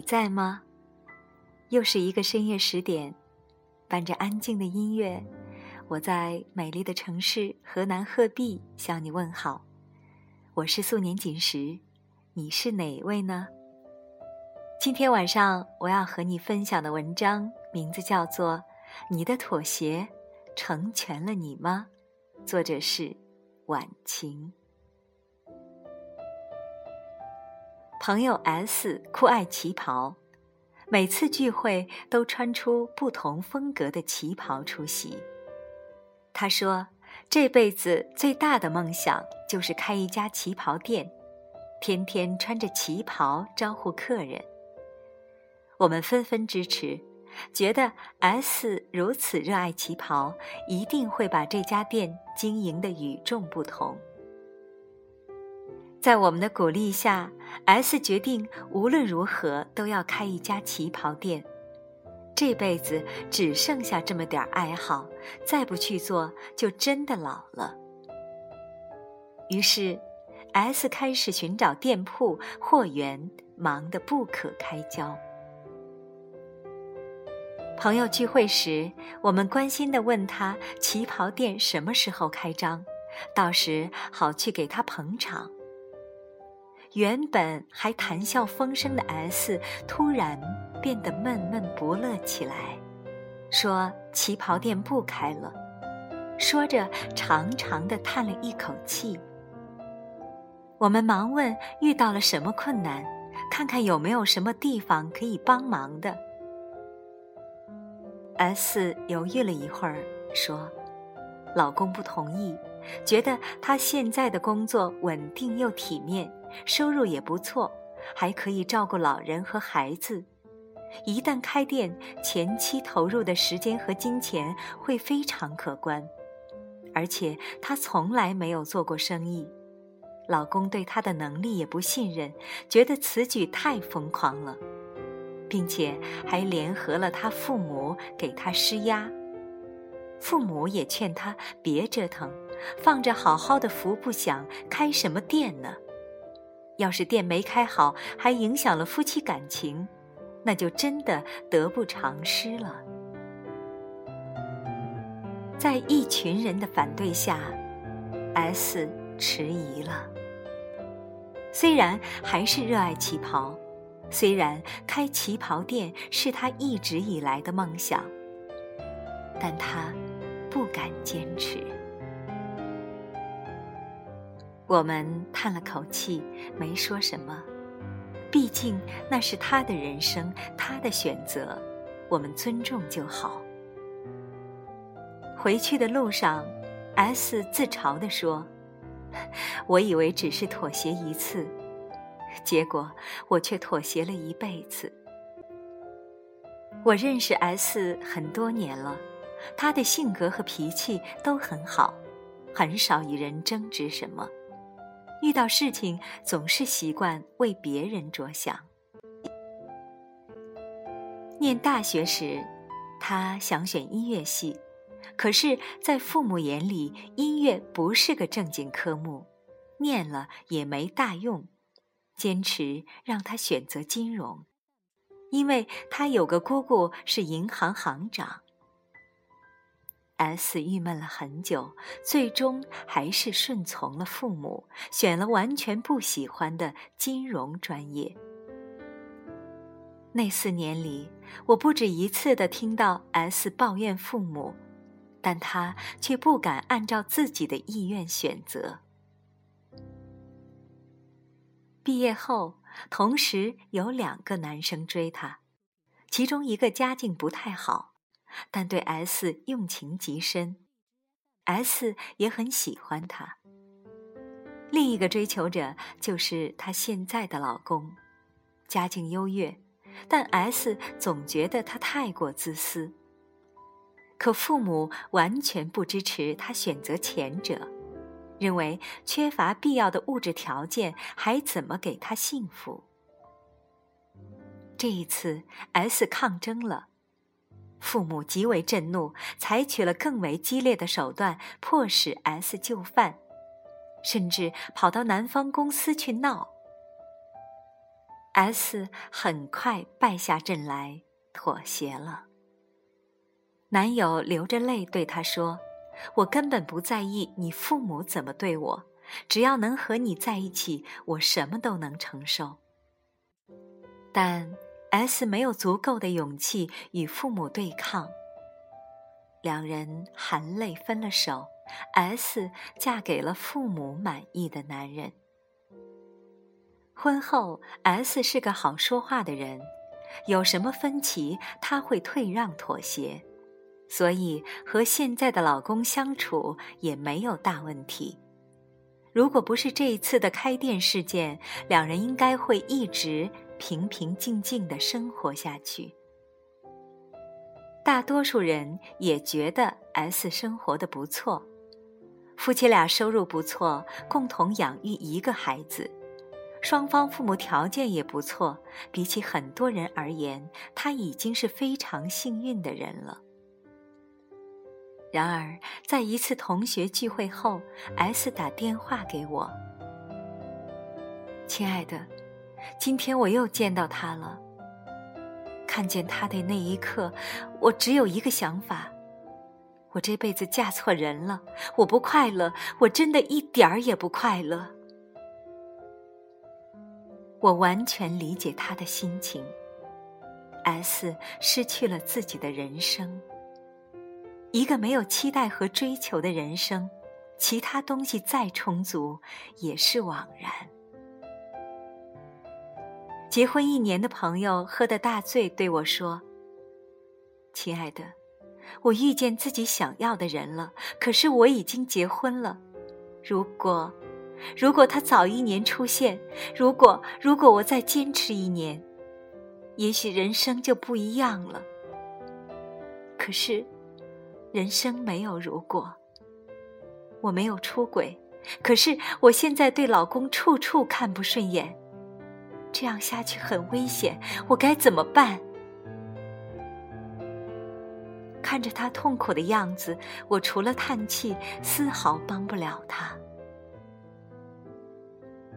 你在吗？又是一个深夜十点，伴着安静的音乐，我在美丽的城市河南鹤壁向你问好。我是素年锦时，你是哪位呢？今天晚上我要和你分享的文章名字叫做《你的妥协成全了你吗》，作者是晚晴。朋友 S 酷爱旗袍，每次聚会都穿出不同风格的旗袍出席。他说：“这辈子最大的梦想就是开一家旗袍店，天天穿着旗袍招呼客人。”我们纷纷支持，觉得 S 如此热爱旗袍，一定会把这家店经营的与众不同。在我们的鼓励下，S 决定无论如何都要开一家旗袍店。这辈子只剩下这么点爱好，再不去做就真的老了。于是，S 开始寻找店铺、货源，忙得不可开交。朋友聚会时，我们关心地问他旗袍店什么时候开张，到时好去给他捧场。原本还谈笑风生的 S，突然变得闷闷不乐起来，说：“旗袍店不开了。”说着，长长的叹了一口气。我们忙问遇到了什么困难，看看有没有什么地方可以帮忙的。S 犹豫了一会儿，说：“老公不同意。”觉得他现在的工作稳定又体面，收入也不错，还可以照顾老人和孩子。一旦开店，前期投入的时间和金钱会非常可观。而且她从来没有做过生意，老公对她的能力也不信任，觉得此举太疯狂了，并且还联合了他父母给她施压。父母也劝他别折腾，放着好好的福不享，开什么店呢？要是店没开好，还影响了夫妻感情，那就真的得不偿失了。在一群人的反对下，S 迟疑了。虽然还是热爱旗袍，虽然开旗袍店是他一直以来的梦想，但他。不敢坚持，我们叹了口气，没说什么。毕竟那是他的人生，他的选择，我们尊重就好。回去的路上，S 自嘲地说：“ 我以为只是妥协一次，结果我却妥协了一辈子。”我认识 S 很多年了。他的性格和脾气都很好，很少与人争执什么，遇到事情总是习惯为别人着想。念大学时，他想选音乐系，可是，在父母眼里，音乐不是个正经科目，念了也没大用，坚持让他选择金融，因为他有个姑姑是银行行长。S 郁闷了很久，最终还是顺从了父母，选了完全不喜欢的金融专业。那四年里，我不止一次的听到 S 抱怨父母，但他却不敢按照自己的意愿选择。毕业后，同时有两个男生追她，其中一个家境不太好。但对 S 用情极深，S 也很喜欢他。另一个追求者就是她现在的老公，家境优越，但 S 总觉得他太过自私。可父母完全不支持他选择前者，认为缺乏必要的物质条件，还怎么给他幸福？这一次，S 抗争了。父母极为震怒，采取了更为激烈的手段，迫使 S 就范，甚至跑到男方公司去闹。S 很快败下阵来，妥协了。男友流着泪对她说：“我根本不在意你父母怎么对我，只要能和你在一起，我什么都能承受。”但 S 没有足够的勇气与父母对抗，两人含泪分了手。S 嫁给了父母满意的男人。婚后，S 是个好说话的人，有什么分歧他会退让妥协，所以和现在的老公相处也没有大问题。如果不是这一次的开店事件，两人应该会一直平平静静的生活下去。大多数人也觉得 S 生活的不错，夫妻俩收入不错，共同养育一个孩子。双方父母条件也不错，比起很多人而言，他已经是非常幸运的人了。然而，在一次同学聚会后，S 打电话给我：“亲爱的，今天我又见到他了。看见他的那一刻，我只有一个想法：我这辈子嫁错人了，我不快乐，我真的一点儿也不快乐。”我完全理解他的心情。S 失去了自己的人生，一个没有期待和追求的人生，其他东西再充足也是枉然。结婚一年的朋友喝得大醉，对我说：“亲爱的，我遇见自己想要的人了，可是我已经结婚了。如果……”如果他早一年出现，如果如果我再坚持一年，也许人生就不一样了。可是，人生没有如果。我没有出轨，可是我现在对老公处处看不顺眼，这样下去很危险，我该怎么办？看着他痛苦的样子，我除了叹气，丝毫帮不了他。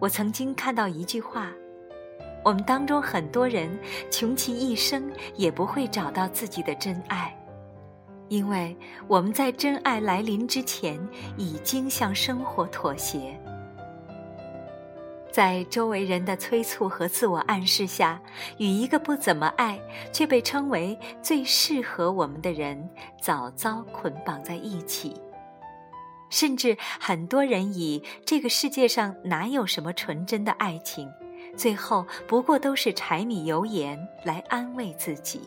我曾经看到一句话：我们当中很多人穷其一生也不会找到自己的真爱，因为我们在真爱来临之前已经向生活妥协，在周围人的催促和自我暗示下，与一个不怎么爱却被称为最适合我们的人早早捆绑在一起。甚至很多人以这个世界上哪有什么纯真的爱情，最后不过都是柴米油盐来安慰自己。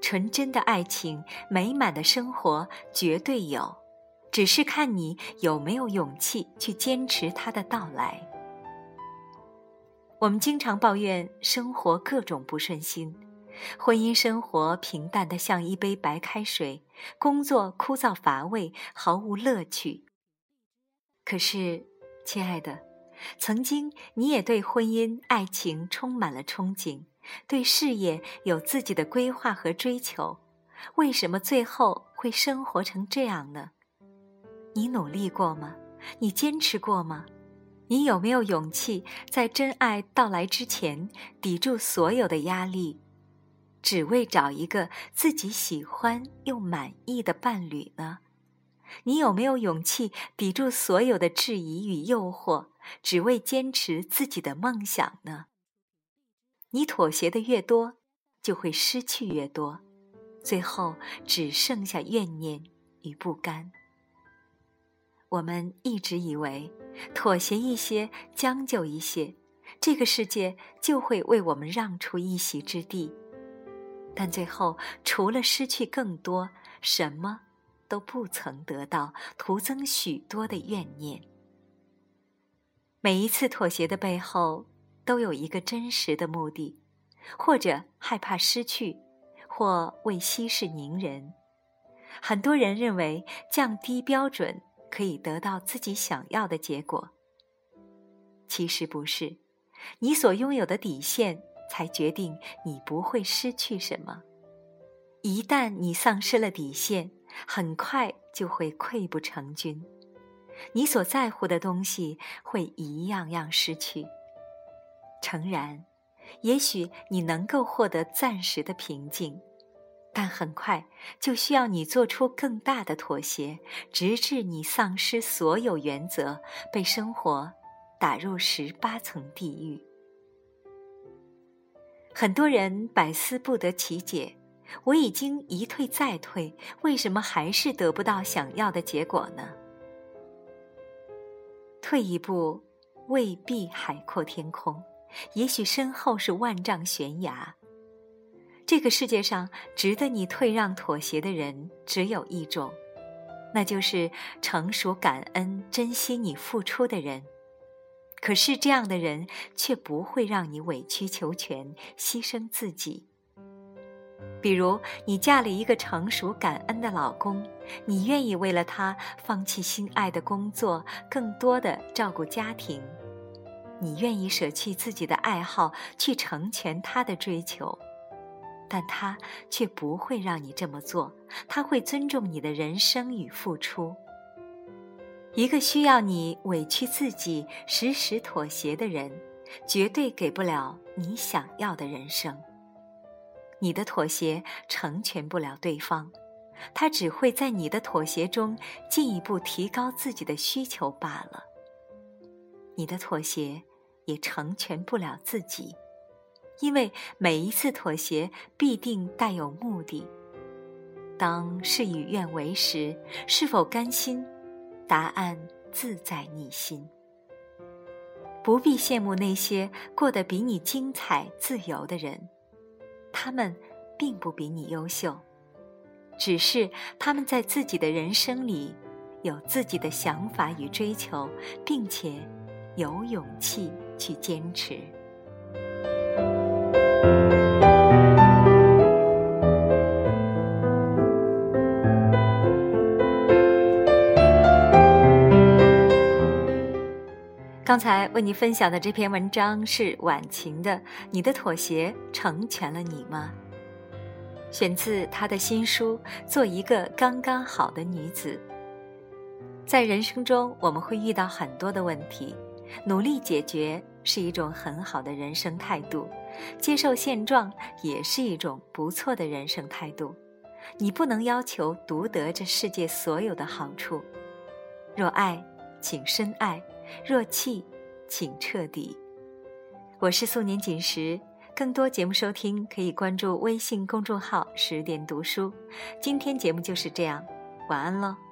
纯真的爱情、美满的生活绝对有，只是看你有没有勇气去坚持它的到来。我们经常抱怨生活各种不顺心。婚姻生活平淡的像一杯白开水，工作枯燥乏味，毫无乐趣。可是，亲爱的，曾经你也对婚姻、爱情充满了憧憬，对事业有自己的规划和追求。为什么最后会生活成这样呢？你努力过吗？你坚持过吗？你有没有勇气在真爱到来之前抵住所有的压力？只为找一个自己喜欢又满意的伴侣呢？你有没有勇气抵住所有的质疑与诱惑，只为坚持自己的梦想呢？你妥协的越多，就会失去越多，最后只剩下怨念与不甘。我们一直以为，妥协一些，将就一些，这个世界就会为我们让出一席之地。但最后，除了失去更多，什么都不曾得到，徒增许多的怨念。每一次妥协的背后，都有一个真实的目的，或者害怕失去，或为息事宁人。很多人认为降低标准可以得到自己想要的结果，其实不是。你所拥有的底线。才决定你不会失去什么。一旦你丧失了底线，很快就会溃不成军。你所在乎的东西会一样样失去。诚然，也许你能够获得暂时的平静，但很快就需要你做出更大的妥协，直至你丧失所有原则，被生活打入十八层地狱。很多人百思不得其解：我已经一退再退，为什么还是得不到想要的结果呢？退一步，未必海阔天空，也许身后是万丈悬崖。这个世界上值得你退让妥协的人只有一种，那就是成熟、感恩、珍惜你付出的人。可是这样的人却不会让你委曲求全、牺牲自己。比如，你嫁了一个成熟、感恩的老公，你愿意为了他放弃心爱的工作，更多的照顾家庭；你愿意舍弃自己的爱好去成全他的追求，但他却不会让你这么做，他会尊重你的人生与付出。一个需要你委屈自己、时时妥协的人，绝对给不了你想要的人生。你的妥协成全不了对方，他只会在你的妥协中进一步提高自己的需求罢了。你的妥协也成全不了自己，因为每一次妥协必定带有目的。当事与愿违时，是否甘心？答案自在你心。不必羡慕那些过得比你精彩、自由的人，他们并不比你优秀，只是他们在自己的人生里有自己的想法与追求，并且有勇气去坚持。刚才为你分享的这篇文章是晚晴的《你的妥协成全了你吗》？选自他的新书《做一个刚刚好的女子》。在人生中，我们会遇到很多的问题，努力解决是一种很好的人生态度，接受现状也是一种不错的人生态度。你不能要求独得这世界所有的好处。若爱，请深爱。若弃，请彻底。我是素年锦时，更多节目收听可以关注微信公众号“十点读书”。今天节目就是这样，晚安喽。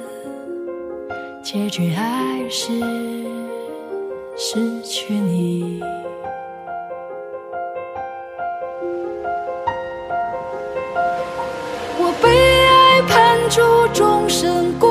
结局还是失去你。我被爱判处终身孤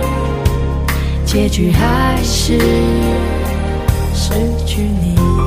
结局还是失去你。